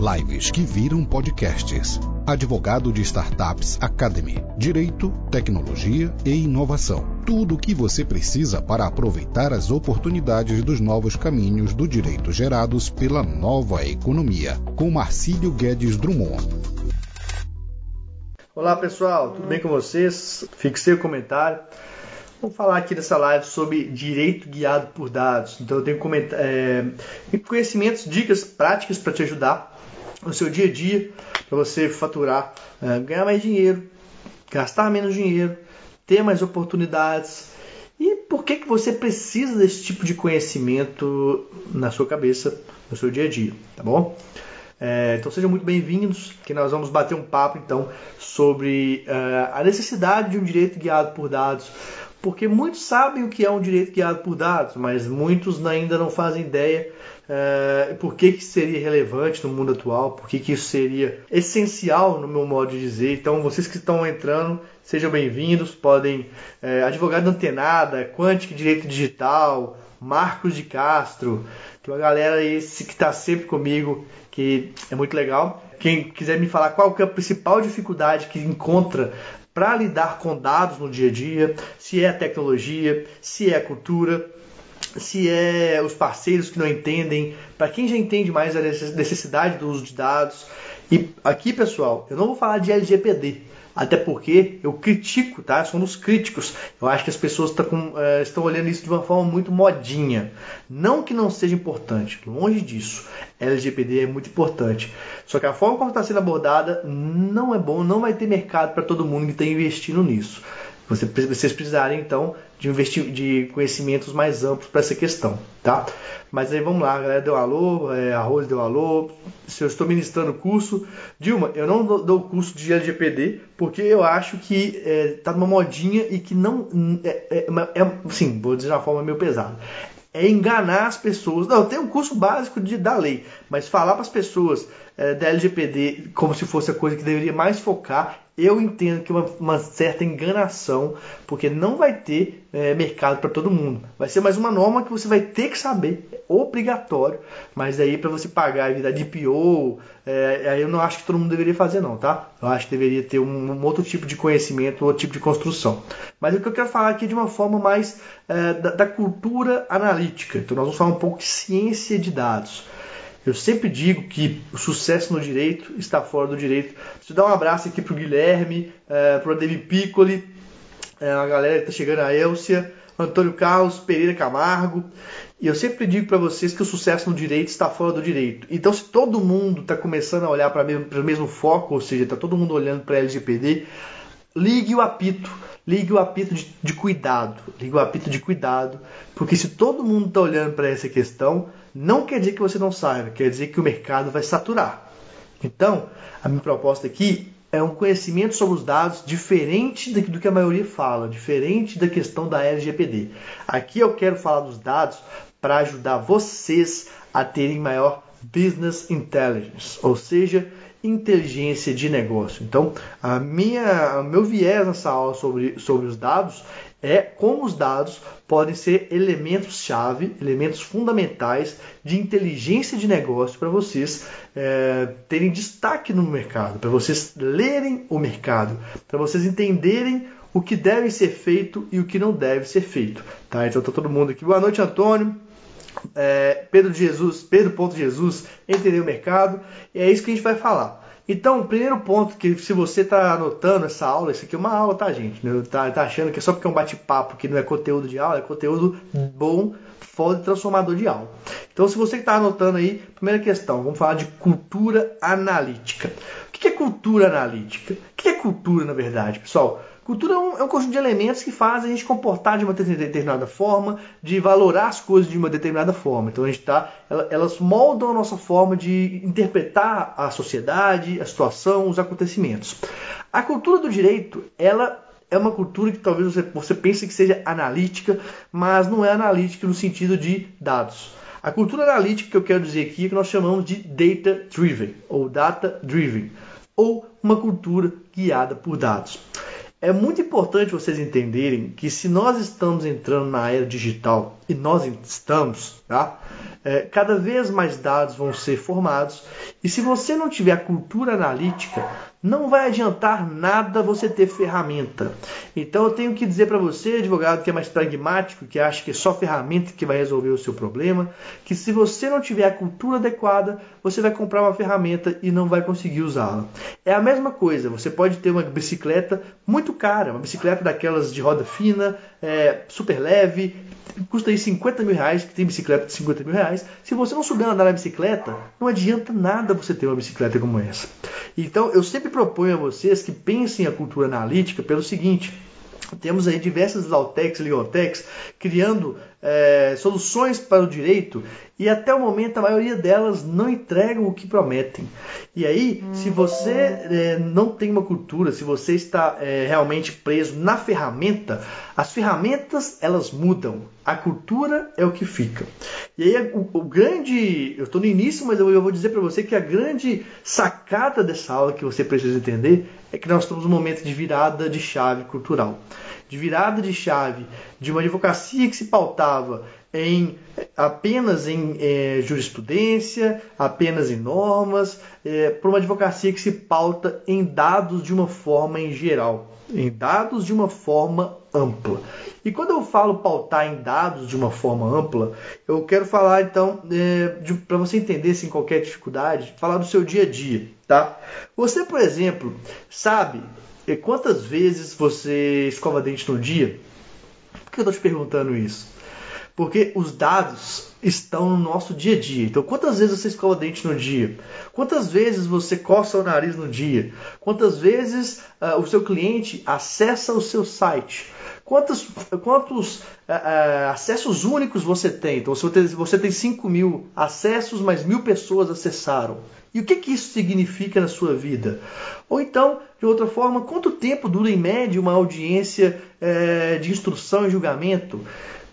Lives que viram podcasts. Advogado de Startups Academy. Direito, tecnologia e inovação. Tudo o que você precisa para aproveitar as oportunidades dos novos caminhos do direito gerados pela nova economia. Com Marcílio Guedes Drummond. Olá pessoal, tudo bem com vocês? Fixei o comentário. Vamos falar aqui nessa live sobre direito guiado por dados. Então eu tenho é, conhecimentos, dicas práticas para te ajudar no seu dia a dia, para você faturar, é, ganhar mais dinheiro, gastar menos dinheiro, ter mais oportunidades. E por que, que você precisa desse tipo de conhecimento na sua cabeça, no seu dia a dia, tá bom? É, então sejam muito bem-vindos, que nós vamos bater um papo então sobre uh, a necessidade de um direito guiado por dados, porque muitos sabem o que é um direito guiado por dados, mas muitos ainda não fazem ideia uh, por que, que seria relevante no mundo atual, por que, que isso seria essencial no meu modo de dizer. Então, vocês que estão entrando, sejam bem-vindos, podem uh, advogado antenada, Quantic Direito Digital, Marcos de Castro, tem uma galera esse que está sempre comigo, que é muito legal. Quem quiser me falar qual que é a principal dificuldade que encontra para lidar com dados no dia a dia, se é a tecnologia, se é a cultura, se é os parceiros que não entendem, para quem já entende mais a necessidade do uso de dados. E aqui, pessoal, eu não vou falar de LGPD, até porque eu critico, tá? Sou um dos críticos. Eu acho que as pessoas tá com, uh, estão olhando isso de uma forma muito modinha. Não que não seja importante, longe disso. LGPD é muito importante. Só que a forma como está sendo abordada não é bom, não vai ter mercado para todo mundo que está investindo nisso. Você, vocês precisarem então de, investir, de conhecimentos mais amplos para essa questão, tá? Mas aí vamos lá, a galera deu alô, é, Arroz deu alô. Se eu estou ministrando curso, Dilma, eu não dou curso de LGPD porque eu acho que é, tá numa modinha e que não é, é, é, sim, vou dizer de uma forma meio pesada é enganar as pessoas. Não, tem um curso básico de, da lei, mas falar para as pessoas é, da LGPD como se fosse a coisa que deveria mais focar, eu entendo que é uma, uma certa enganação, porque não vai ter é, mercado para todo mundo. Vai ser mais uma norma que você vai ter que saber, é obrigatório, mas aí para você pagar e virar DPO, é, aí eu não acho que todo mundo deveria fazer não, tá? Eu acho que deveria ter um, um outro tipo de conhecimento, outro tipo de construção. Mas o que eu quero falar aqui é de uma forma mais é, da, da cultura analítica. Então nós vamos falar um pouco de ciência de dados. Eu sempre digo que o sucesso no direito está fora do direito. Deixa eu dar um abraço aqui para o Guilherme, é, para o Ademir Piccoli, é, a galera que está chegando, a Elcia, Antônio Carlos Pereira Camargo. E eu sempre digo para vocês que o sucesso no direito está fora do direito. Então, se todo mundo está começando a olhar para o mesmo foco, ou seja, está todo mundo olhando para a LGPD, ligue o apito, ligue o apito de, de, cuidado, ligue o apito de cuidado, porque se todo mundo está olhando para essa questão, não quer dizer que você não saiba, quer dizer que o mercado vai saturar. Então, a minha proposta aqui é um conhecimento sobre os dados diferente do que a maioria fala, diferente da questão da LGPD. Aqui eu quero falar dos dados para ajudar vocês a terem maior business intelligence, ou seja, inteligência de negócio. Então, a minha, o meu viés nessa aula sobre, sobre os dados é como os dados podem ser elementos-chave, elementos fundamentais de inteligência de negócio para vocês é, terem destaque no mercado, para vocês lerem o mercado, para vocês entenderem o que deve ser feito e o que não deve ser feito. Tá? Então está todo mundo aqui. Boa noite, Antônio. É, Pedro de Jesus, Pedro Ponto Jesus, entender o mercado. E é isso que a gente vai falar. Então, o primeiro ponto que se você está anotando essa aula, isso aqui é uma aula, tá, gente? Tá, tá achando que é só porque é um bate-papo que não é conteúdo de aula, é conteúdo bom, foda transformador de aula. Então, se você está anotando aí, primeira questão, vamos falar de cultura analítica. O que é cultura analítica? O que é cultura, na verdade, pessoal? Cultura é um, é um, conjunto de elementos que fazem a gente comportar de uma determinada forma, de valorar as coisas de uma determinada forma. Então a gente tá, elas moldam a nossa forma de interpretar a sociedade, a situação, os acontecimentos. A cultura do direito, ela é uma cultura que talvez você, você pense que seja analítica, mas não é analítica no sentido de dados. A cultura analítica que eu quero dizer aqui é que nós chamamos de data driven ou data driven, ou uma cultura guiada por dados. É muito importante vocês entenderem que se nós estamos entrando na era digital, e nós estamos, tá? É, cada vez mais dados vão ser formados, e se você não tiver a cultura analítica, não vai adiantar nada você ter ferramenta. Então eu tenho que dizer para você, advogado que é mais pragmático, que acha que é só ferramenta que vai resolver o seu problema, que se você não tiver a cultura adequada, você vai comprar uma ferramenta e não vai conseguir usá-la. É a mesma coisa, você pode ter uma bicicleta muito cara, uma bicicleta daquelas de roda fina, é, super leve, custa aí 50 mil reais, que tem bicicleta de 50 mil reais. Se você não souber andar na bicicleta, não adianta nada você ter uma bicicleta como essa. Então eu sempre proponho a vocês que pensem a cultura analítica pelo seguinte. Temos aí diversas Lautex e Legaltex criando é, soluções para o direito e até o momento a maioria delas não entregam o que prometem. E aí, se você é, não tem uma cultura, se você está é, realmente preso na ferramenta, as ferramentas elas mudam, a cultura é o que fica. E aí o, o grande, eu estou no início, mas eu, eu vou dizer para você que a grande sacada dessa aula que você precisa entender é que nós estamos num momento de virada de chave cultural, de virada de chave de uma advocacia que se pautava em apenas em é, jurisprudência, apenas em normas, é, para uma advocacia que se pauta em dados de uma forma em geral, em dados de uma forma ampla. E quando eu falo pautar em dados de uma forma ampla, eu quero falar então, é, para você entender sem qualquer dificuldade, falar do seu dia a dia, tá? Você, por exemplo, sabe quantas vezes você escova dente no dia? Por que eu estou te perguntando isso? Porque os dados estão no nosso dia a dia. Então, quantas vezes você escova dente no dia? Quantas vezes você coça o nariz no dia? Quantas vezes uh, o seu cliente acessa o seu site? Quantos, quantos uh, uh, acessos únicos você tem? Então, se você, tem 5 mil acessos, mas mil pessoas acessaram. E o que, que isso significa na sua vida? Ou então, de outra forma, quanto tempo dura em média uma audiência é, de instrução e julgamento?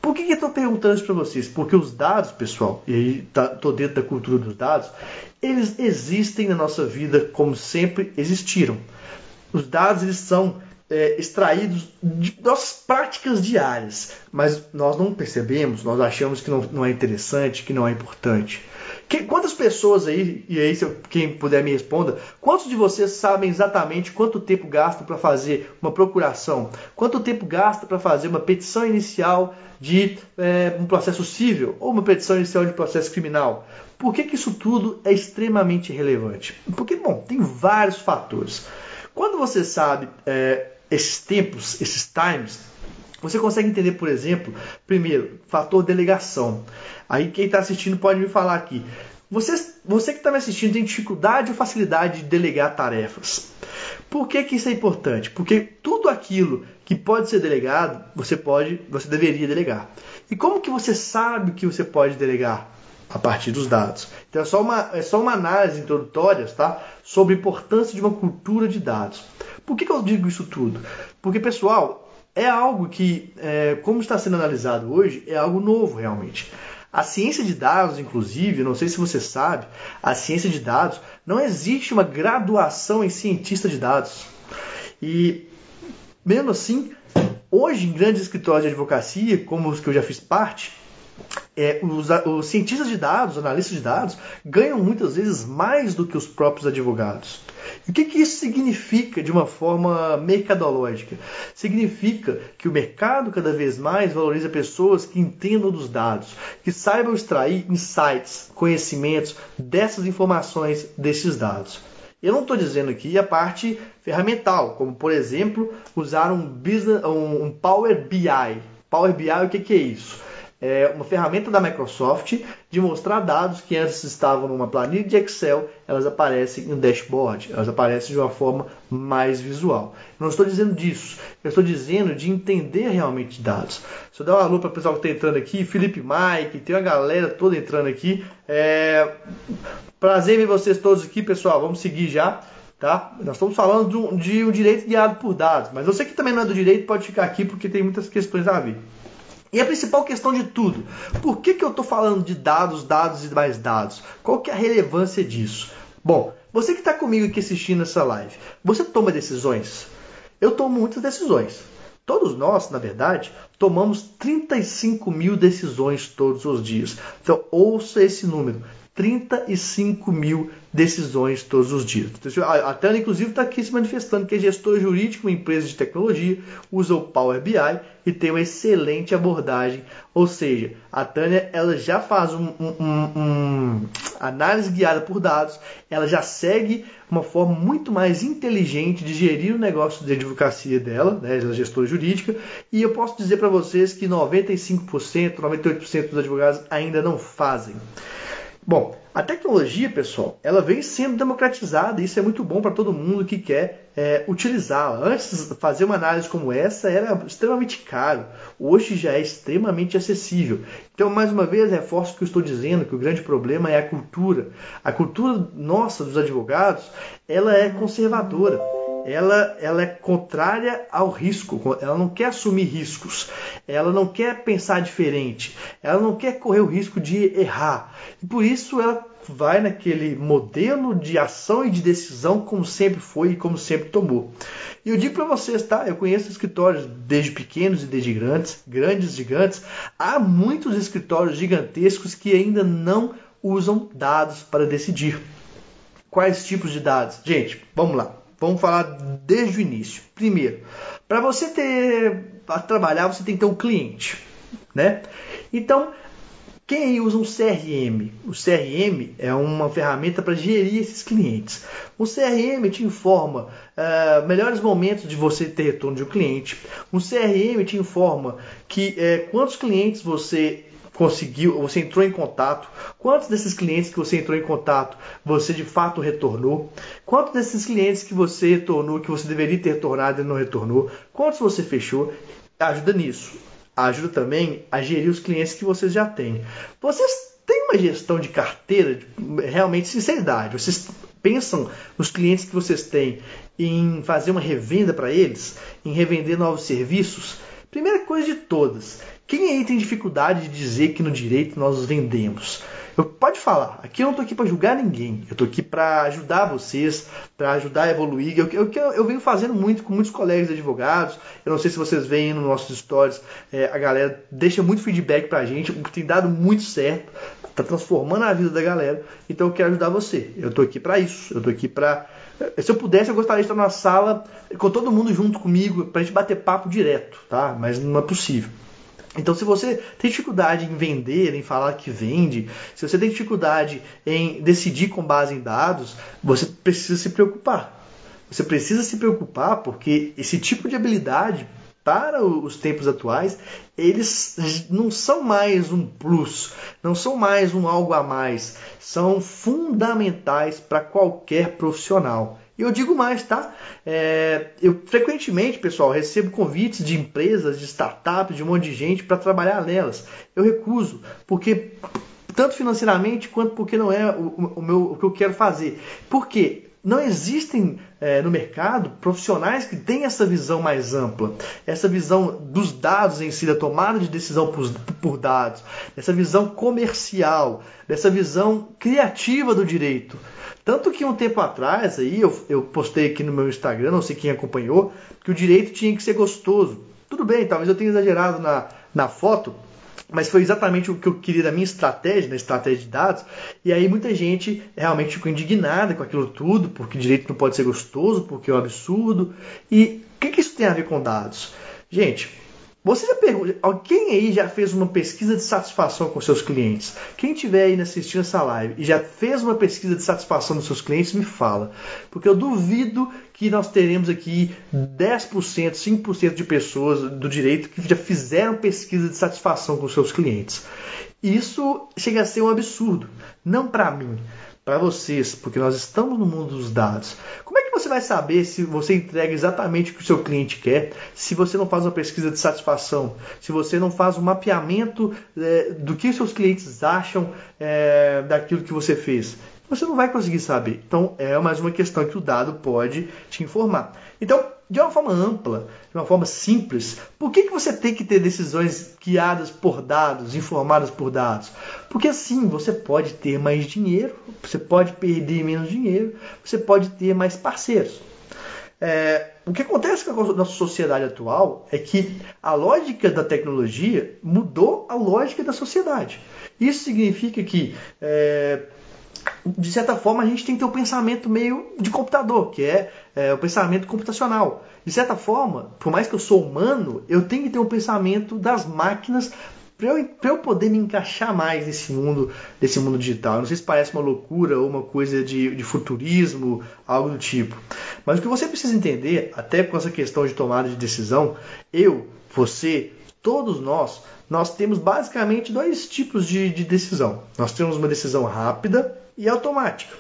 Por que, que eu estou perguntando isso para vocês? Porque os dados, pessoal, e aí estou tá, dentro da cultura dos dados, eles existem na nossa vida como sempre existiram. Os dados eles são é, extraídos de nossas práticas diárias, mas nós não percebemos, nós achamos que não, não é interessante, que não é importante. Que, quantas pessoas aí, e aí se eu, quem puder me responda, quantos de vocês sabem exatamente quanto tempo gasta para fazer uma procuração? Quanto tempo gasta para fazer uma petição inicial de é, um processo civil ou uma petição inicial de processo criminal? Por que, que isso tudo é extremamente relevante? Porque, bom, tem vários fatores. Quando você sabe é, esses tempos, esses times, você consegue entender, por exemplo, primeiro, fator delegação. Aí quem está assistindo pode me falar aqui. Você, você que está me assistindo tem dificuldade ou facilidade de delegar tarefas. Por que, que isso é importante? Porque tudo aquilo que pode ser delegado, você pode, você deveria delegar. E como que você sabe que você pode delegar? A partir dos dados. Então é só uma, é só uma análise introdutória tá? sobre a importância de uma cultura de dados. Por que, que eu digo isso tudo? Porque, pessoal, é algo que, é, como está sendo analisado hoje, é algo novo realmente. A ciência de dados, inclusive, não sei se você sabe, a ciência de dados não existe uma graduação em cientista de dados. E mesmo assim, hoje em grandes escritórios de advocacia, como os que eu já fiz parte, é, os, os, cientistas de dados, analistas de dados, ganham muitas vezes mais do que os próprios advogados. E o que, que isso significa de uma forma mercadológica? Significa que o mercado cada vez mais valoriza pessoas que entendam dos dados, que saibam extrair insights, conhecimentos dessas informações, desses dados. Eu não estou dizendo aqui a parte ferramental, como por exemplo usar um, business, um Power BI. Power BI, o que, que é isso? É uma ferramenta da Microsoft de mostrar dados que antes estavam numa planilha de Excel, elas aparecem em um dashboard, elas aparecem de uma forma mais visual. Eu não estou dizendo disso, eu estou dizendo de entender realmente dados. Se eu der um alô para o pessoal que está entrando aqui, Felipe Mike, tem uma galera toda entrando aqui. É... Prazer ver vocês todos aqui, pessoal. Vamos seguir já. Tá? Nós estamos falando de um direito guiado por dados, mas você que também não é do direito pode ficar aqui porque tem muitas questões a ver. E a principal questão de tudo, por que, que eu estou falando de dados, dados e mais dados? Qual que é a relevância disso? Bom, você que está comigo aqui assistindo essa live, você toma decisões? eu tomo muitas decisões. Todos nós, na verdade, tomamos 35 mil decisões todos os dias. Então, ouça esse número: 35 mil decisões todos os dias. A Tânia, inclusive, está aqui se manifestando que é gestor jurídico uma empresa de tecnologia, usa o Power BI e tem uma excelente abordagem. Ou seja, a Tânia ela já faz um, um, um, análise guiada por dados, ela já segue uma forma muito mais inteligente de gerir o negócio de advocacia dela, né, é gestora jurídica, e eu posso dizer para vocês que 95%, 98% dos advogados ainda não fazem. Bom, a tecnologia, pessoal, ela vem sendo democratizada e isso é muito bom para todo mundo que quer é, utilizá-la. Antes, fazer uma análise como essa era extremamente caro. Hoje já é extremamente acessível. Então, mais uma vez, reforço o que eu estou dizendo, que o grande problema é a cultura. A cultura nossa, dos advogados, ela é conservadora ela, ela é contrária ao risco, ela não quer assumir riscos, ela não quer pensar diferente, ela não quer correr o risco de errar. E por isso ela vai naquele modelo de ação e de decisão como sempre foi e como sempre tomou. E eu digo para vocês, tá? Eu conheço escritórios desde pequenos e desde grandes, grandes, gigantes. Há muitos escritórios gigantescos que ainda não usam dados para decidir. Quais tipos de dados? Gente, vamos lá. Vamos falar desde o início. Primeiro, para você ter para trabalhar, você tem que ter um cliente, né? Então, quem usa um CRM? O CRM é uma ferramenta para gerir esses clientes. O CRM te informa uh, melhores momentos de você ter retorno de um cliente. O CRM te informa que uh, quantos clientes você conseguiu, você entrou em contato, quantos desses clientes que você entrou em contato você de fato retornou, quantos desses clientes que você retornou, que você deveria ter retornado e não retornou, quantos você fechou, ajuda nisso. Ajuda também a gerir os clientes que vocês já têm. Vocês têm uma gestão de carteira, realmente sinceridade, vocês pensam nos clientes que vocês têm em fazer uma revenda para eles, em revender novos serviços? Primeira coisa de todas, quem aí tem dificuldade de dizer que no direito nós vendemos? Eu, pode falar, aqui eu não estou aqui para julgar ninguém, eu estou aqui para ajudar vocês, para ajudar a evoluir. Eu, eu, eu, venho fazendo muito com muitos colegas advogados, eu não sei se vocês veem nos nossos stories, é, a galera deixa muito feedback para a gente, o que tem dado muito certo, está transformando a vida da galera, então eu quero ajudar você. Eu estou aqui para isso, eu estou aqui para se eu pudesse, eu gostaria de estar na sala com todo mundo junto comigo para a gente bater papo direto, tá? Mas não é possível. Então, se você tem dificuldade em vender, em falar que vende, se você tem dificuldade em decidir com base em dados, você precisa se preocupar. Você precisa se preocupar porque esse tipo de habilidade para os tempos atuais, eles não são mais um plus, não são mais um algo a mais, são fundamentais para qualquer profissional. E eu digo mais, tá? É, eu frequentemente, pessoal, recebo convites de empresas, de startups, de um monte de gente para trabalhar nelas. Eu recuso, porque tanto financeiramente quanto porque não é o, o, meu, o que eu quero fazer. Por quê? Não existem é, no mercado profissionais que têm essa visão mais ampla, essa visão dos dados em si, da tomada de decisão por, por dados, essa visão comercial, dessa visão criativa do direito. Tanto que um tempo atrás, aí eu, eu postei aqui no meu Instagram, não sei quem acompanhou, que o direito tinha que ser gostoso. Tudo bem, talvez eu tenha exagerado na, na foto, mas foi exatamente o que eu queria da minha estratégia, na estratégia de dados. E aí muita gente realmente ficou indignada com aquilo tudo, porque direito não pode ser gostoso, porque é um absurdo. E o que, que isso tem a ver com dados? Gente, você já pergunta, quem aí já fez uma pesquisa de satisfação com seus clientes? Quem tiver aí assistindo essa live e já fez uma pesquisa de satisfação dos seus clientes, me fala. Porque eu duvido que nós teremos aqui 10%, 5% de pessoas do direito que já fizeram pesquisa de satisfação com seus clientes. Isso chega a ser um absurdo. Não para mim, para vocês, porque nós estamos no mundo dos dados. Como é você vai saber se você entrega exatamente o que o seu cliente quer, se você não faz uma pesquisa de satisfação, se você não faz um mapeamento é, do que os seus clientes acham é, daquilo que você fez? Você não vai conseguir saber. Então é mais uma questão que o dado pode te informar. Então, de uma forma ampla, de uma forma simples, por que, que você tem que ter decisões guiadas por dados, informadas por dados? Porque assim você pode ter mais dinheiro, você pode perder menos dinheiro, você pode ter mais parceiros. é, o que acontece com a nossa sociedade atual é que a lógica da tecnologia mudou a lógica da sociedade. Isso significa que é, de certa forma, a gente tem que ter um pensamento meio de computador, que é, é, o pensamento computacional. De certa forma, por mais que eu sou humano, eu tenho que ter um pensamento das máquinas para eu, eu poder me encaixar mais nesse mundo, nesse mundo digital. Não sei se parece uma loucura ou uma coisa de, de futurismo, algo do tipo. Mas o que você precisa entender, até com essa questão de tomada de decisão, eu, você, todos nós, nós temos basicamente dois tipos de, de decisão. Nós temos uma decisão rápida e automática.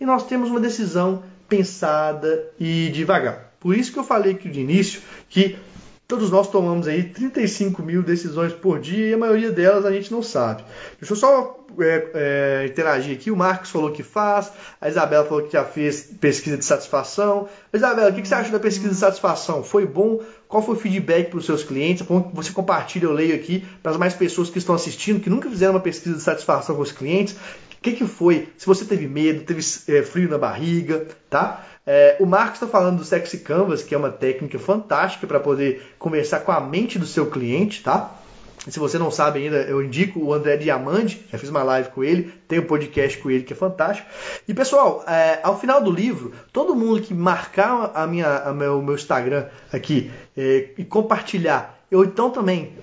E nós temos uma decisão pensada e devagar. Por isso que eu falei aqui de início que todos nós tomamos aí 35 mil decisões por dia e a maioria delas a gente não sabe. Deixa eu só é, é, interagir aqui. O Marcos falou que faz, a Isabela falou que já fez pesquisa de satisfação. Isabela, o que você acha da pesquisa de satisfação? Foi bom? Qual foi o feedback para os seus clientes? Você compartilha, eu leio aqui para as mais pessoas que estão assistindo, que nunca fizeram uma pesquisa de satisfação com os clientes. O que, que foi? Se você teve medo, teve é, frio na barriga, tá? É, o Marcos está falando do Sexy Canvas, que é uma técnica fantástica para poder conversar com a mente do seu cliente, tá? Se você não sabe ainda, eu indico o André Diamante, já fiz uma live com ele, tem um podcast com ele que é fantástico. E pessoal, é, ao final do livro, todo mundo que marcar a minha, a meu, meu Instagram aqui é, e compartilhar, eu então também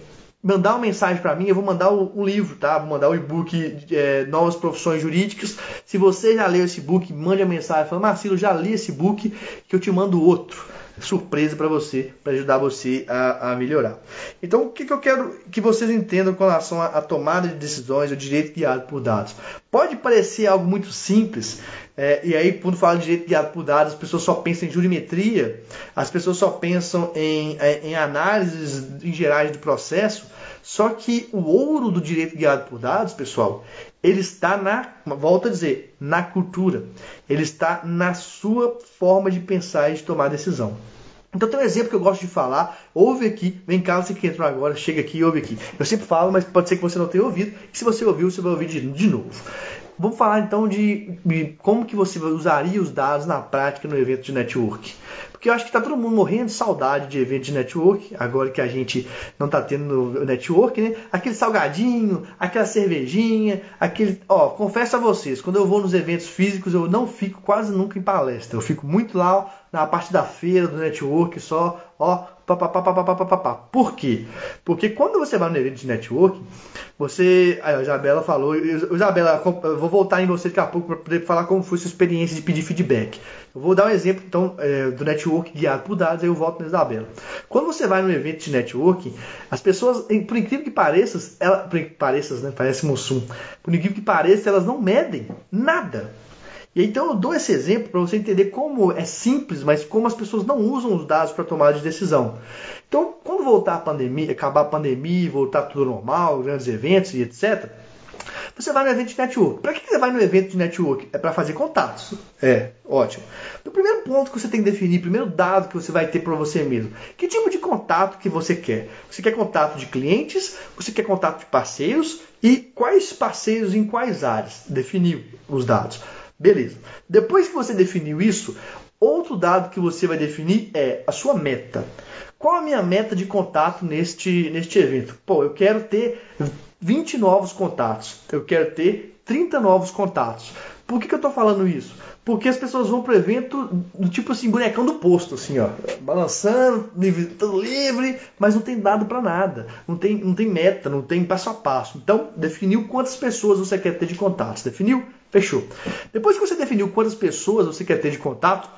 mandar uma mensagem para mim, eu vou mandar um livro, tá? Vou mandar o e-book é, Novas Profissões Jurídicas. Se você já leu esse book, mande a mensagem falando, Marcelo, já li esse book, que eu te mando outro. Surpresa para você, para ajudar você a, a, melhorar. Então, o que, que, eu quero que vocês entendam com relação à tomada de decisões, o direito guiado por dados? Pode parecer algo muito simples, é, e aí, quando fala de direito guiado por dados, as pessoas só pensam em jurimetria, as pessoas só pensam em, é, em análises em gerais do processo, só que o ouro do direito guiado por dados, pessoal, ele está na, volto a dizer, na cultura. Ele está na sua forma de pensar e de tomar decisão. Então tem um exemplo que eu gosto de falar. Ouve aqui, vem cá, você que entrou agora, chega aqui e ouve aqui. Eu sempre falo, mas pode ser que você não tenha ouvido. E se você ouviu, você vai ouvir de, de novo. Vamos falar então de, de, como que você usaria os dados na prática no evento de network. Porque eu acho que está todo mundo morrendo de saudade de evento de network, agora que a gente não está tendo network, né? Aquele salgadinho, aquela cervejinha, aquele. Ó, confesso a vocês, quando eu vou nos eventos físicos, eu não fico quase nunca em palestra. Eu fico muito lá na parte da feira, do network, só, ó, Pá, Por quê? Porque quando você vai no evento de networking, você. A Isabela falou. Isabela, eu vou voltar em você daqui a pouco para poder falar como foi sua experiência de pedir feedback. Eu vou dar um exemplo então é, do network guiado por dados, aí eu volto na Isabela. Quando você vai no evento de networking, as pessoas, por incrível que pareça, ela, por pareça, né? Parece Mussum. Por incrível que pareça, elas não medem nada. E então eu dou esse exemplo para você entender como é simples, mas como as pessoas não usam os dados para tomar de decisão. Então, quando voltar a pandemia, acabar a pandemia, voltar tudo normal, grandes eventos e etc., você vai no evento de network. Para que você vai no evento de network? É para fazer contatos. É, ótimo. O primeiro ponto que você tem que definir, o primeiro dado que você vai ter para você mesmo. Que tipo de contato que você quer? Você quer contato de clientes? Você quer contato de parceiros? E quais parceiros em quais áreas? Definiu os dados. Beleza. Depois que você definiu isso, outro dado que você vai definir é a sua meta. Qual a minha meta de contato neste, neste evento? Pô, eu quero ter 20 novos contatos. Eu quero ter 30 novos contatos. Por que, que eu estou falando isso? Porque as pessoas vão para o evento do tipo assim, bonecão do posto, assim, ó, balançando, tudo livre, mas não tem dado para nada. Não tem, não tem meta, não tem passo a passo. Então, definiu quantas pessoas você quer ter de contatos. Definiu? Fechou. Depois que você definiu quantas pessoas você quer ter de contato,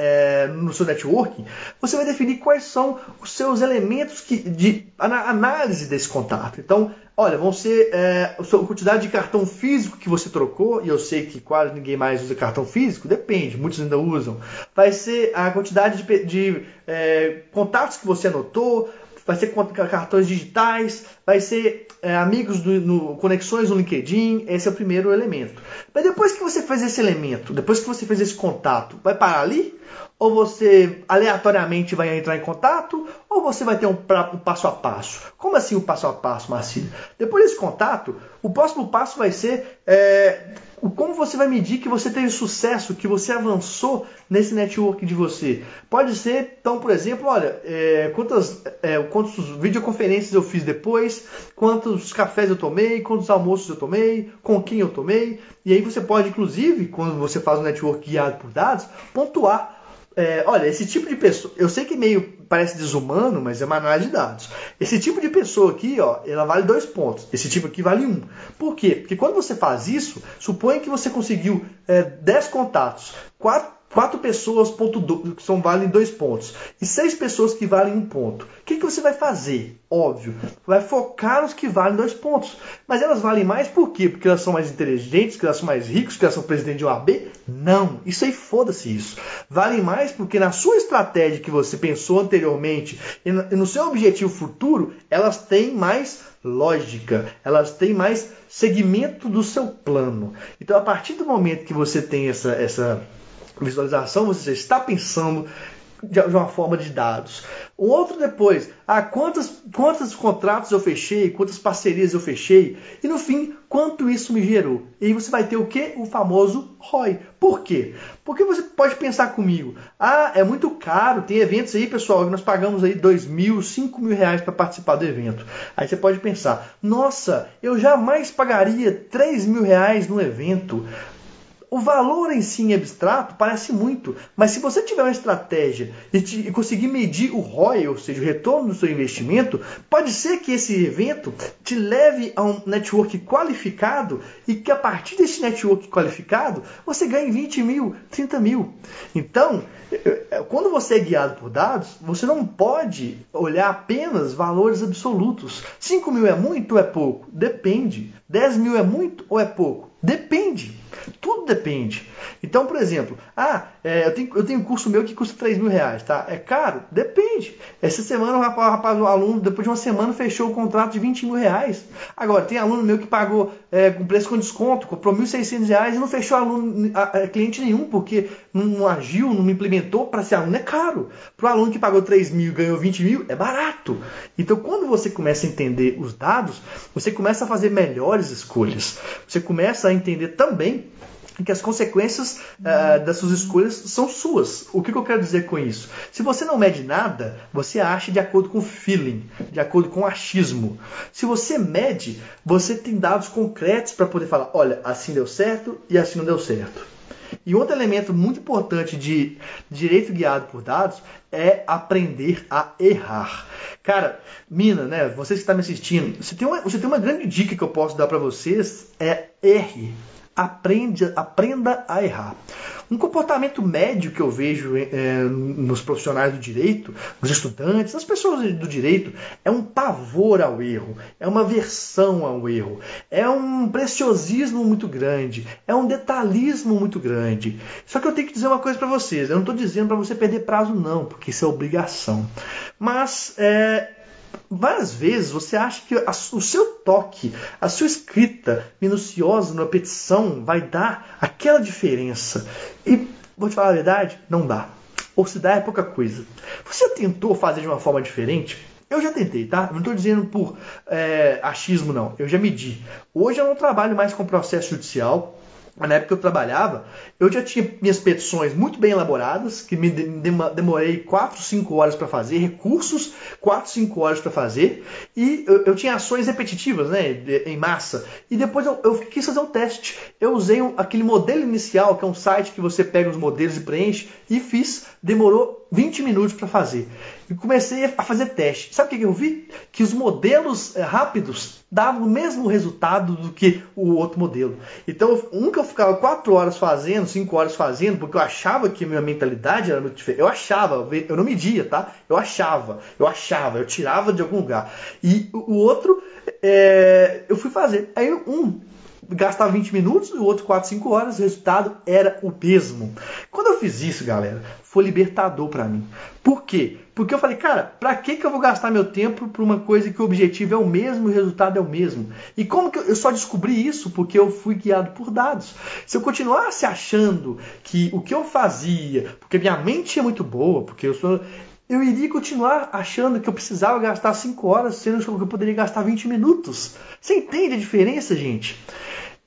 é, no seu networking, você vai definir quais são os seus elementos que, de análise desse contato. Então, olha, vão ser é, a quantidade de cartão físico que você trocou, e eu sei que quase ninguém mais usa cartão físico, depende, muitos ainda usam. Vai ser a quantidade de, de é, contatos que você anotou, vai ser cartões digitais, vai ser é, amigos do, no, conexões no LinkedIn, esse é o primeiro elemento. Mas depois que você fez esse elemento, depois que você fez esse contato, vai parar ali? Ou você aleatoriamente vai entrar em contato? Ou você vai ter um, pra, um passo a passo? Como assim o um passo a passo, Marcílio? Depois desse contato, O próximo passo vai ser é, como você vai medir que você teve sucesso, que você avançou nesse network de você. Pode ser, então, por exemplo, olha, é, quantas, é, quantas videoconferências eu fiz depois, quantos cafés eu tomei, quantos almoços eu tomei, com quem eu tomei. E aí você pode, inclusive, quando você faz um network guiado por dados, pontuar é, olha, esse tipo de pessoa, eu sei que meio parece desumano, mas é uma análise de dados. Esse tipo de pessoa aqui, ó, ela vale dois pontos. Esse tipo aqui vale um. Por quê? Porque quando você faz isso, suponha que você conseguiu é, 10 contatos, quatro quatro pessoas ponto do, que são valem dois pontos e seis pessoas que valem um ponto. O que, que você vai fazer? Óbvio, vai focar nos que valem dois pontos. Mas elas valem mais por quê? Porque elas são mais inteligentes, que elas são mais ricos, que elas são presidente de OAB? Não, isso aí foda-se isso. Valem mais porque na sua estratégia que você pensou anteriormente e no seu objetivo futuro, elas têm mais lógica, elas têm mais segmento do seu plano. Então, a partir do momento que você tem essa, essa visualização, você está pensando de uma forma de dados. Um outro depois, ah, quantos, quantos contratos eu fechei, quantas parcerias eu fechei, e no fim, quanto isso me gerou. E aí você vai ter o que? O famoso ROI. Por quê? Porque você pode pensar comigo, ah, é muito caro, tem eventos aí, pessoal, que nós pagamos aí dois mil, cinco mil reais para participar do evento. Aí você pode pensar, nossa, eu jamais pagaria três mil reais no evento o valor em si em abstrato parece muito, mas se você tiver uma estratégia e, te, e, conseguir medir o ROI, ou seja, o retorno do seu investimento, pode ser que esse evento te leve a um network qualificado e que a partir desse network qualificado você ganhe 20 mil, 30 mil. Então, quando você é guiado por dados, você não pode olhar apenas valores absolutos. 5 mil é muito ou é pouco? Depende. 10 mil é muito ou é pouco? Depende. Tudo depende. Então, por exemplo, ah, é, eu, tenho, eu tenho um curso meu que custa 3 mil reais, tá? É caro? Depende. Essa semana o rapaz, o, rapaz, o aluno, depois de uma semana, fechou o contrato de 20 mil reais. Agora, tem aluno meu que pagou é, com preço com desconto, comprou 1.600 reais e não fechou aluno, a, a, cliente nenhum, porque não, não agiu, não implementou para ser aluno, é caro. Para o aluno que pagou 3 mil e ganhou 20 mil, é barato. Então, quando você começa a entender os dados, você começa a fazer melhores escolhas. Você começa a entender também que as consequências uh, das suas escolhas são suas. O que, que, eu quero dizer com isso? Se você não mede nada, você acha de acordo com feeling, de acordo com achismo. Se você mede, você tem dados concretos para poder falar: olha, assim deu certo e assim não deu certo. E outro elemento muito importante de direito guiado por dados é aprender a errar. Cara, mina, né? Vocês que estão me assistindo, você tem uma, você tem uma grande dica que eu posso dar para vocês é erre aprende, aprenda a errar. Um comportamento médio que eu vejo é, nos profissionais do direito, nos estudantes, nas pessoas do direito, é um pavor ao erro, é uma aversão ao erro, é um preciosismo muito grande, é um detalhismo muito grande. Só que eu tenho que dizer uma coisa para vocês: eu não estou dizendo para você perder prazo, não, porque isso é obrigação. Mas é, várias vezes você acha que a, o seu toque, a sua escrita minuciosa numa petição vai dar aquela diferença. E vou te falar a verdade, não dá. Ou se dá é pouca coisa. Você tentou fazer de uma forma diferente? Eu já tentei, tá? Não estou dizendo por é, achismo, não. Eu já medi. Hoje eu não trabalho mais com processo judicial na época que eu trabalhava, eu já tinha minhas petições muito bem elaboradas, que me demorei 4, 5 horas para fazer, recursos 4, 5 horas para fazer, e eu, eu, tinha ações repetitivas, né, em massa. E depois eu, eu, quis fazer um teste. Eu usei um, aquele modelo inicial, que é um site que você pega os modelos e preenche, e fiz, demorou 20 minutos para fazer. E comecei a fazer teste. Sabe o que eu vi? Que os modelos eh, rápidos davam o mesmo resultado do que o outro modelo. Então, um que eu ficava 4 horas fazendo, 5 horas fazendo, porque eu achava que a minha mentalidade era muito diferente. Eu achava, eu não media, tá? Eu achava, eu achava, eu tirava de algum lugar. E o outro, é, eu fui fazer. Aí um gastava 20 minutos, o outro 4, 5 horas, o resultado era o mesmo. Quando eu fiz isso, galera, foi libertador para mim. Por quê? Porque eu falei, cara, pra que, que eu vou gastar meu tempo por uma coisa que o objetivo é o mesmo o resultado é o mesmo? E como que eu, eu só descobri isso? Porque eu fui guiado por dados. Se eu continuasse achando que o que eu fazia, porque minha mente é muito boa, porque eu sou eu iria continuar achando que eu precisava gastar 5 horas, sendo que eu poderia gastar 20 minutos. Você entende a diferença, gente?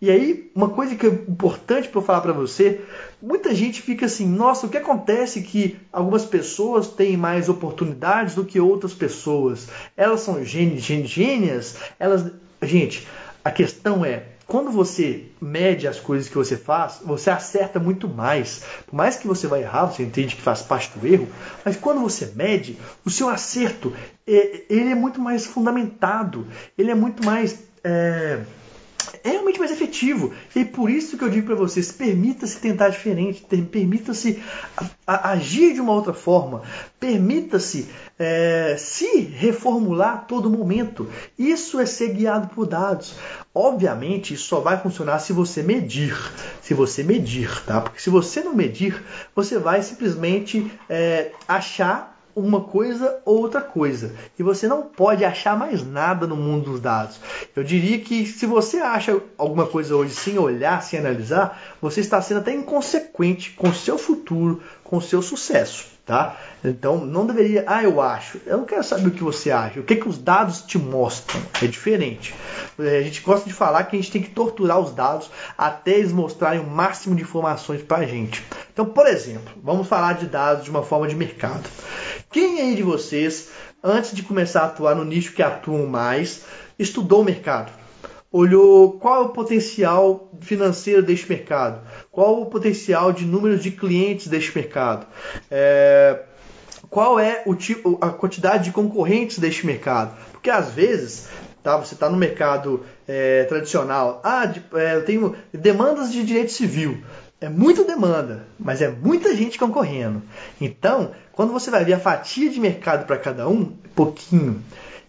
E aí, uma coisa que é importante para eu falar para você, muita gente fica assim, nossa, o que acontece que algumas pessoas têm mais oportunidades do que outras pessoas? Elas são gênias? Elas... Gente, a questão é, quando você mede as coisas que você faz, você acerta muito mais. Por mais que você vai errar, você entende que faz parte do erro, mas quando você mede, o seu acerto é, ele é muito mais fundamentado, ele é muito mais é, é realmente mais efetivo. E por isso que eu digo para vocês, permita-se tentar diferente, permita-se agir de uma outra forma, permita-se é, se reformular a todo momento. Isso é ser guiado por dados. Obviamente, isso só vai funcionar se você medir. Se você medir, tá? Porque se você não medir, você vai simplesmente é, achar uma coisa ou outra coisa. E você não pode achar mais nada no mundo dos dados. Eu diria que se você acha alguma coisa hoje sem olhar, sem analisar, você está sendo até inconsequente com o seu futuro, com o seu sucesso tá? Então não deveria, ah, eu acho. Eu não quero saber o que você acha. O que, que os dados te mostram? É diferente. É, a gente gosta de falar que a gente tem que torturar os dados até eles mostrarem o máximo de informações para a gente. Então, por exemplo, vamos falar de dados de uma forma de mercado. Quem aí de vocês, antes de começar a atuar no nicho que atuam mais, estudou o mercado? Olhou qual é o potencial financeiro deste mercado? Qual o potencial de número de clientes deste mercado? É, qual é o tipo, a quantidade de concorrentes deste mercado? Porque às vezes tá, você está no mercado é, tradicional, ah, de, é, eu tenho demandas de direito civil. É muita demanda, mas é muita gente concorrendo. Então, quando você vai ver a fatia de mercado para cada um, pouquinho.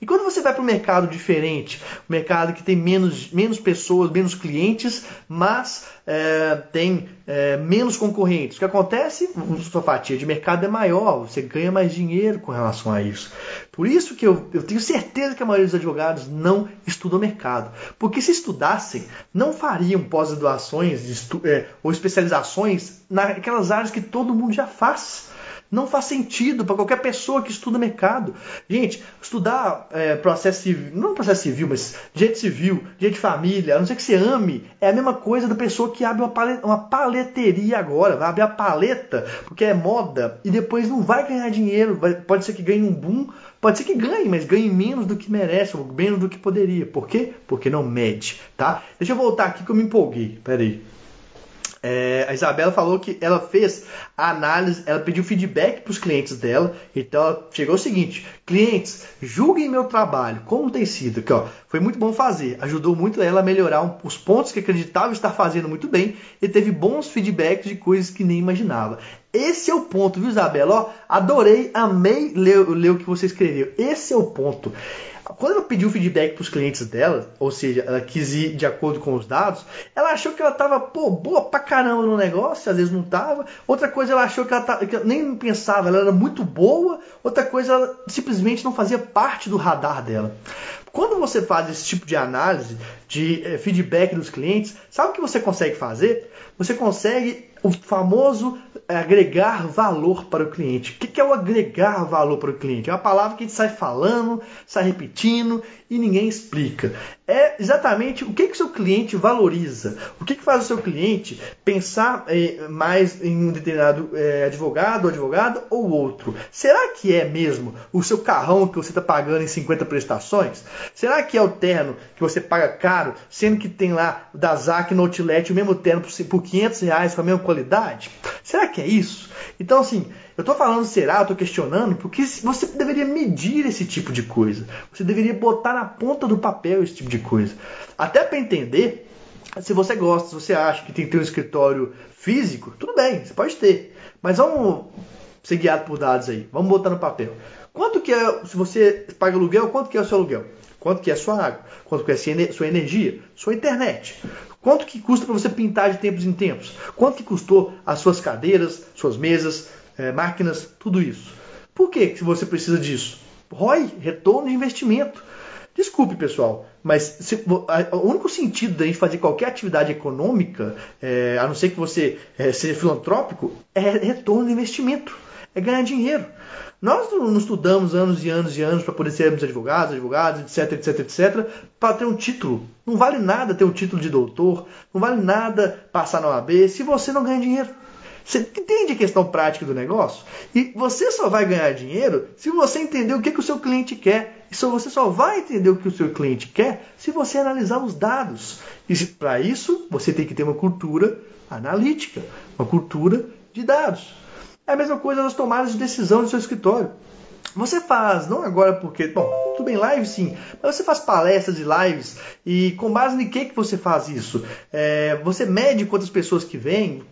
E quando você vai para um mercado diferente, um mercado que tem menos, menos pessoas, menos clientes, mas é, tem é, menos concorrentes, o que acontece? Sua fatia de mercado é maior, você ganha mais dinheiro com relação a isso. Por isso que eu, eu tenho certeza que a maioria dos advogados não estudam mercado. Porque se estudassem, não fariam pós-graduações é, ou especializações naquelas áreas que todo mundo já faz. Não faz sentido para qualquer pessoa que estuda mercado. Gente, estudar é, processo civil, não processo civil, mas direito civil, direito de família, a não ser que você ame, é a mesma coisa da pessoa que abre uma, paleta, uma paleteria agora, vai abrir a paleta porque é moda e depois não vai ganhar dinheiro. Vai, pode ser que ganhe um boom, pode ser que ganhe, mas ganhe menos do que merece, ou menos do que poderia. Por quê? Porque não mede, tá? Deixa eu voltar aqui que eu me empolguei. Peraí. É, a Isabela falou que ela fez a análise, ela pediu feedback para os clientes dela. Então ela chegou o seguinte: clientes, julguem meu trabalho, como tem sido. Aqui, ó, foi muito bom fazer, ajudou muito ela a melhorar um, os pontos que acreditava estar fazendo muito bem e teve bons feedbacks de coisas que nem imaginava. Esse é o ponto, viu, Isabela? Ó, adorei, amei ler, ler o que você escreveu. Esse é o ponto. Quando ela pediu feedback para os clientes dela, ou seja, ela quis ir de acordo com os dados, ela achou que ela estava pô, boa pra caramba no negócio, às vezes não estava. Outra coisa, ela achou que ela, tava, que ela nem pensava, ela era muito boa. Outra coisa, ela simplesmente não fazia parte do radar dela. Quando você faz esse tipo de análise, de eh, feedback dos clientes, sabe o que você consegue fazer? Você consegue o famoso agregar valor para o cliente. O que é o agregar valor para o cliente? É uma palavra que a gente sai falando, sai repetindo e ninguém explica. É exatamente o que, que o seu cliente valoriza. O que, que faz o seu cliente pensar é, mais em um determinado é, advogado ou advogada ou outro. Será que é mesmo o seu carrão que você está pagando em 50 prestações? Será que é o terno que você paga caro, sendo que tem lá da ZAC no Outlet o mesmo terno por 500 reais com a mesma qualidade? Será que é isso? Então, assim, eu estou falando será, eu estou questionando, porque você deveria medir esse tipo de coisa. Você deveria botar na ponta do papel esse tipo de coisa. Até para entender se você gosta, se você acha que tem que ter um escritório físico, tudo bem, você pode ter. Mas vamos ser guiado por dados aí. Vamos botar no papel. Quanto que é, se você paga aluguel, quanto que é o seu aluguel? Quanto que é a sua água? Quanto que é a sua energia? Sua internet? Quanto que custa para você pintar de tempos em tempos? Quanto que custou as suas cadeiras, suas mesas, é, máquinas, tudo isso? Por que, que você precisa disso? ROI, retorno de investimento. Desculpe, pessoal, mas se, a, o único sentido da gente fazer qualquer atividade econômica, é, a não ser que você é, seja filantrópico, é retorno de investimento, é ganhar dinheiro. Nós não estudamos anos e anos e anos para poder sermos advogados, advogados, etc, etc, etc, para ter um título. Não vale nada ter um título de doutor, não vale nada passar na OAB se você não ganha dinheiro. Você entende a questão prática do negócio? E você só vai ganhar dinheiro se você entender o que, que o seu cliente quer. E só você só vai entender o que o seu cliente quer se você analisar os dados. E para isso, você tem que ter uma cultura analítica, uma cultura de dados. É a mesma coisa nas tomadas de decisão do seu escritório. Você faz, não agora porque, bom, tudo bem, live sim, mas você faz palestras e lives e com base em que, que você faz isso? É, você mede quantas pessoas que vêm,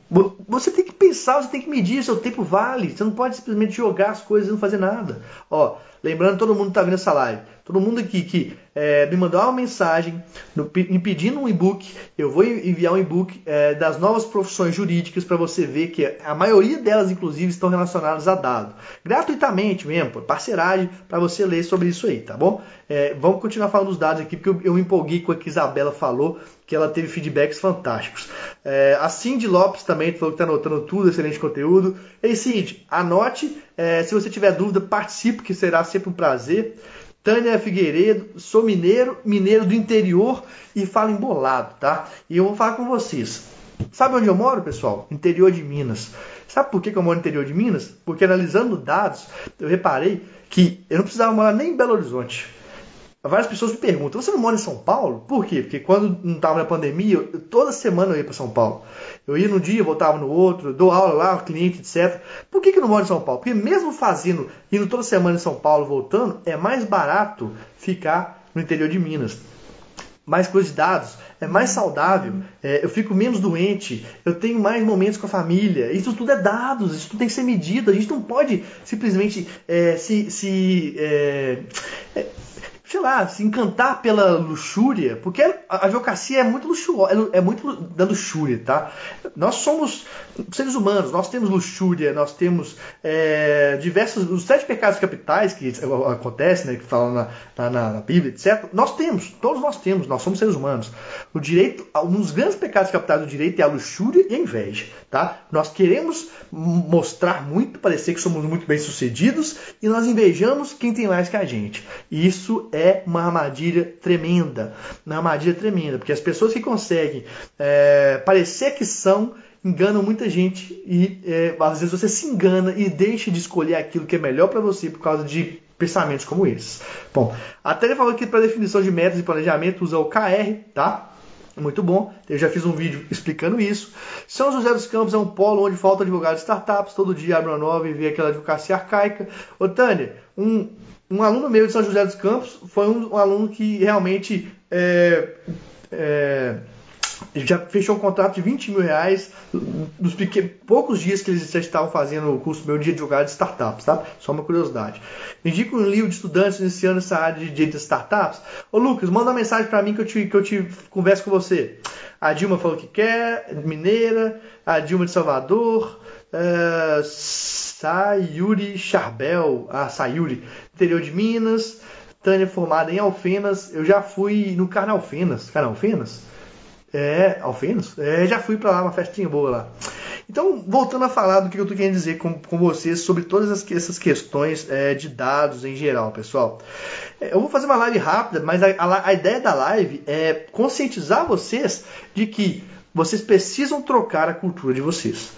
você tem que pensar, você tem que medir, seu tempo vale, você não pode simplesmente jogar as coisas e não fazer nada. Ó, lembrando todo mundo está vendo essa live, todo mundo aqui que é, me mandou uma mensagem no, me pedindo um e-book, eu vou enviar um e-book é, das novas profissões jurídicas para você ver que a maioria delas, inclusive, estão relacionadas a dado. Gratuitamente mesmo, parceragem para você ler sobre isso aí, tá bom? É, vamos continuar falando dos dados aqui, porque eu, eu empolguei com o que a Isabela falou, que ela teve feedbacks fantásticos. É, a Cindy Lopes também falou que está anotando tudo, excelente conteúdo. Ei, Cindy, anote. É, se você tiver dúvida, participe, que será sempre um prazer. Tânia Figueiredo, sou mineiro, mineiro do interior e falo embolado, tá? E eu vou falar com vocês. Sabe onde eu moro, pessoal? Interior de Minas. Sabe por que eu moro no interior de Minas? Porque analisando dados, eu reparei que eu não precisava morar nem em Belo Horizonte. Várias pessoas me perguntam: você não mora em São Paulo? Por quê? Porque quando não estava na pandemia, eu, toda semana eu ia para São Paulo. Eu ia num dia, voltava no outro, dou aula lá, cliente, etc. Por que, que eu não moro em São Paulo? Porque mesmo fazendo, indo toda semana em São Paulo, voltando, é mais barato ficar no interior de Minas. Mais dados, é mais saudável, é, eu fico menos doente, eu tenho mais momentos com a família. Isso tudo é dados, isso tudo tem que ser medido. A gente não pode simplesmente é, se, se é sei lá, se encantar pela luxúria, porque a advocacia é muito luxuosa, é muito da luxúria, tá? Nós somos seres humanos, nós temos luxúria, nós temos é, diversos, os sete pecados capitais que acontecem, né, que falam na, na, na, Bíblia, etc. Nós temos, todos nós temos, nós somos seres humanos. O direito, um dos grandes pecados capitais do direito é a luxúria e a inveja, tá? Nós queremos mostrar muito, parecer que somos muito bem sucedidos e nós invejamos quem tem mais que a gente. Isso é é uma armadilha tremenda. Uma armadilha tremenda, porque as pessoas que conseguem é, parecer que são enganam muita gente e é, às vezes você se engana e deixa de escolher aquilo que é melhor para você por causa de pensamentos como esses. Bom, até ele falou que para definição de metas e planejamento usa o KR, tá? Muito bom, eu já fiz um vídeo explicando isso. São José dos Campos é um polo onde falta advogado de startups, todo dia abre uma nova e vê aquela advocacia arcaica. Ô Tânia, um, um aluno meu de São José dos Campos foi um, um aluno que realmente é, é, já fechou um contrato de 20 mil reais nos poucos dias que eles já estavam fazendo o curso meu de advogado de startups, tá? Só uma curiosidade. Indico um livro de estudantes iniciando essa área de, de startups. Ô Lucas, manda uma mensagem para mim que eu, te, que eu te converso com você. A Dilma falou que quer, mineira, a Dilma de Salvador, uh, Sayuri Charbel, a Sayuri, interior de Minas, Tânia formada em Alfenas, eu já fui no Carnalfenas, Carnalfenas? É, Alfenas? É, já fui para lá, uma festinha boa lá. Então, voltando a falar do que eu tô querendo dizer com, com vocês sobre todas as, essas questões é, de dados em geral, pessoal. É, eu vou fazer uma live rápida, mas a, a, a ideia da live é conscientizar vocês de que vocês precisam trocar a cultura de vocês.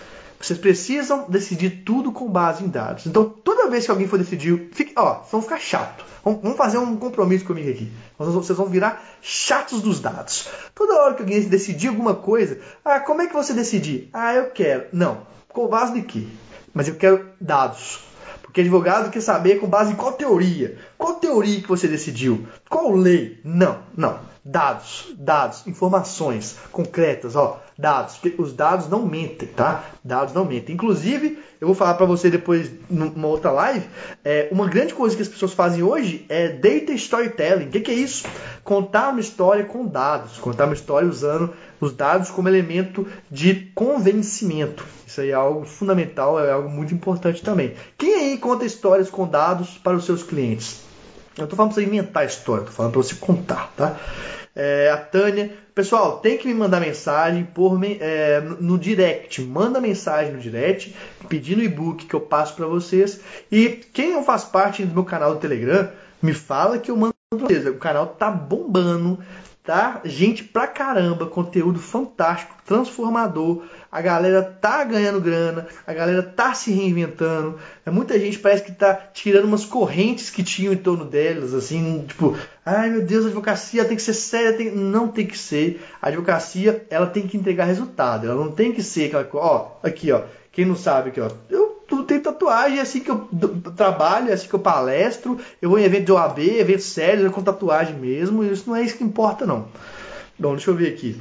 Vocês precisam decidir tudo com base em dados. Então, toda vez que alguém for decidir, fique, ó, vocês vão ficar chato. Vamos fazer um compromisso comigo aqui. Vocês vão virar chatos dos dados. Toda hora que alguém decidir alguma coisa, ah, como é que você decidir? Ah, eu quero. Não. Com base de quê? Mas eu quero dados. Porque advogado quer saber com base em qual teoria. Qual teoria que você decidiu? Qual lei? Não, não. Dados, dados, informações concretas, ó, dados. Os dados não mentem, tá? Dados não mentem. Inclusive, eu vou falar para você depois numa outra live, é, uma grande coisa que as pessoas fazem hoje é data storytelling. O que, que é isso? Contar uma história com dados, contar uma história usando os dados como elemento de convencimento. Isso aí é algo fundamental, é algo muito importante também. Quem aí conta histórias com dados para os seus clientes? Eu tô falando pra você inventar a história, tô falando pra você contar, tá? É, a Tânia. Pessoal, tem que me mandar mensagem por é, no direct. Manda mensagem no direct pedindo o e-book que eu passo para vocês. E quem não faz parte do meu canal do Telegram, me fala que eu mando. O canal tá bombando, tá? Gente pra caramba, conteúdo fantástico, transformador. A galera tá ganhando grana, a galera tá se reinventando. É, muita gente parece que tá tirando umas correntes que tinham em torno delas, assim, tipo, ai meu Deus, a advocacia tem que ser séria, tem... não tem que ser. A advocacia, ela tem que entregar resultado, ela não tem que ser aquela ó, aqui, ó, quem não sabe aqui, ó, eu tenho tatuagem, é assim que eu trabalho, é assim que eu palestro, eu vou em evento de OAB, eventos sérios, com tatuagem mesmo, isso não é isso que importa, não. Bom, deixa eu ver aqui.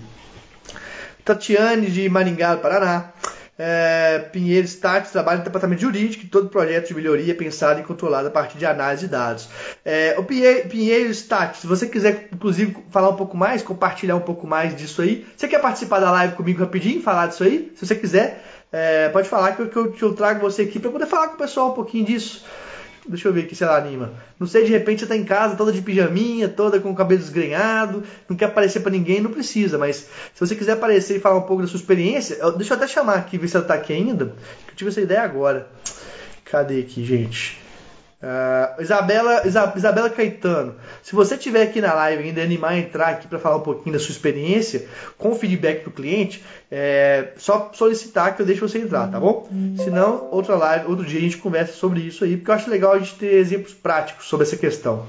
Tatiane de Maringá, Paraná. É, Pinheiro Status trabalha no departamento jurídico e todo projeto de melhoria é pensado e controlado a partir de análise de dados. É, o Pinheiro, Pinheiro se você quiser, inclusive, falar um pouco mais, compartilhar um pouco mais disso aí, você quer participar da live comigo rapidinho, falar disso aí? Se você quiser, é, pode falar que eu, que, eu, que eu trago você aqui para poder falar com o pessoal um pouquinho disso. Deixa eu ver aqui se ela anima. Não sei, de repente você tá em casa toda de pijaminha, toda com o cabelo desgrenhado, não quer aparecer para ninguém, não precisa. Mas se você quiser aparecer e falar um pouco da sua experiência, eu, deixa eu até chamar aqui, ver se ela tá aqui ainda. Que eu tive essa ideia agora. Cadê aqui, gente? Uh, Isabela, Isabela Caetano, se você estiver aqui na live ainda animar a entrar aqui para falar um pouquinho da sua experiência com feedback do cliente, é só solicitar que eu deixe você entrar, tá bom? Se não, outra live, outro dia a gente conversa sobre isso aí, porque eu acho legal a gente ter exemplos práticos sobre essa questão,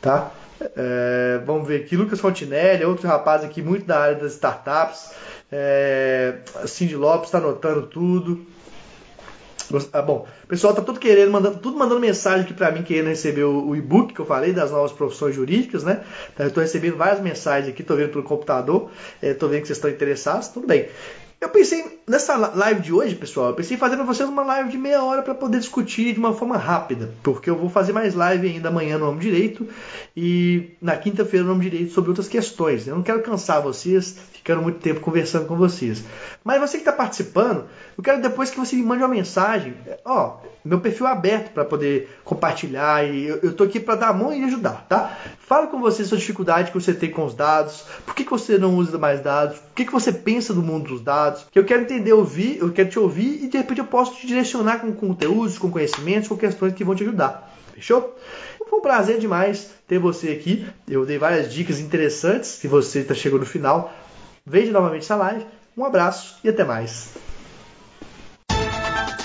tá? É, vamos ver aqui, Lucas Fontinelli, outro rapaz aqui muito da área das startups, é, Cindy Lopes está anotando tudo. Ah, bom, pessoal tá tudo querendo, mandando, tudo mandando mensagem aqui para mim, querendo receber o, o e-book que eu falei das novas profissões jurídicas, né? Então, eu tô recebendo várias mensagens aqui, tô vendo pelo computador, é, tô vendo que vocês estão interessados, tudo bem. Eu pensei nessa live de hoje, pessoal, eu pensei em fazer para vocês uma live de meia hora para poder discutir de uma forma rápida, porque eu vou fazer mais live ainda amanhã no Nome Direito e na quinta-feira no Nome Direito sobre outras questões. Eu não quero cansar vocês, ficando muito tempo conversando com vocês. Mas você que está participando, eu quero depois que você me mande uma mensagem, ó, meu perfil é aberto para poder compartilhar e eu, estou aqui para dar a mão e ajudar, tá? Fala com você sua dificuldade que você tem com os dados, por que, que você não usa mais dados, o que, que você pensa do mundo dos dados, que eu quero entender, ouvir, eu quero te ouvir e de repente eu posso te direcionar com conteúdos, com conhecimentos, com questões que vão te ajudar. Fechou? Foi um prazer demais ter você aqui. Eu dei várias dicas interessantes. Se você está chegando no final, veja novamente essa live. Um abraço e até mais.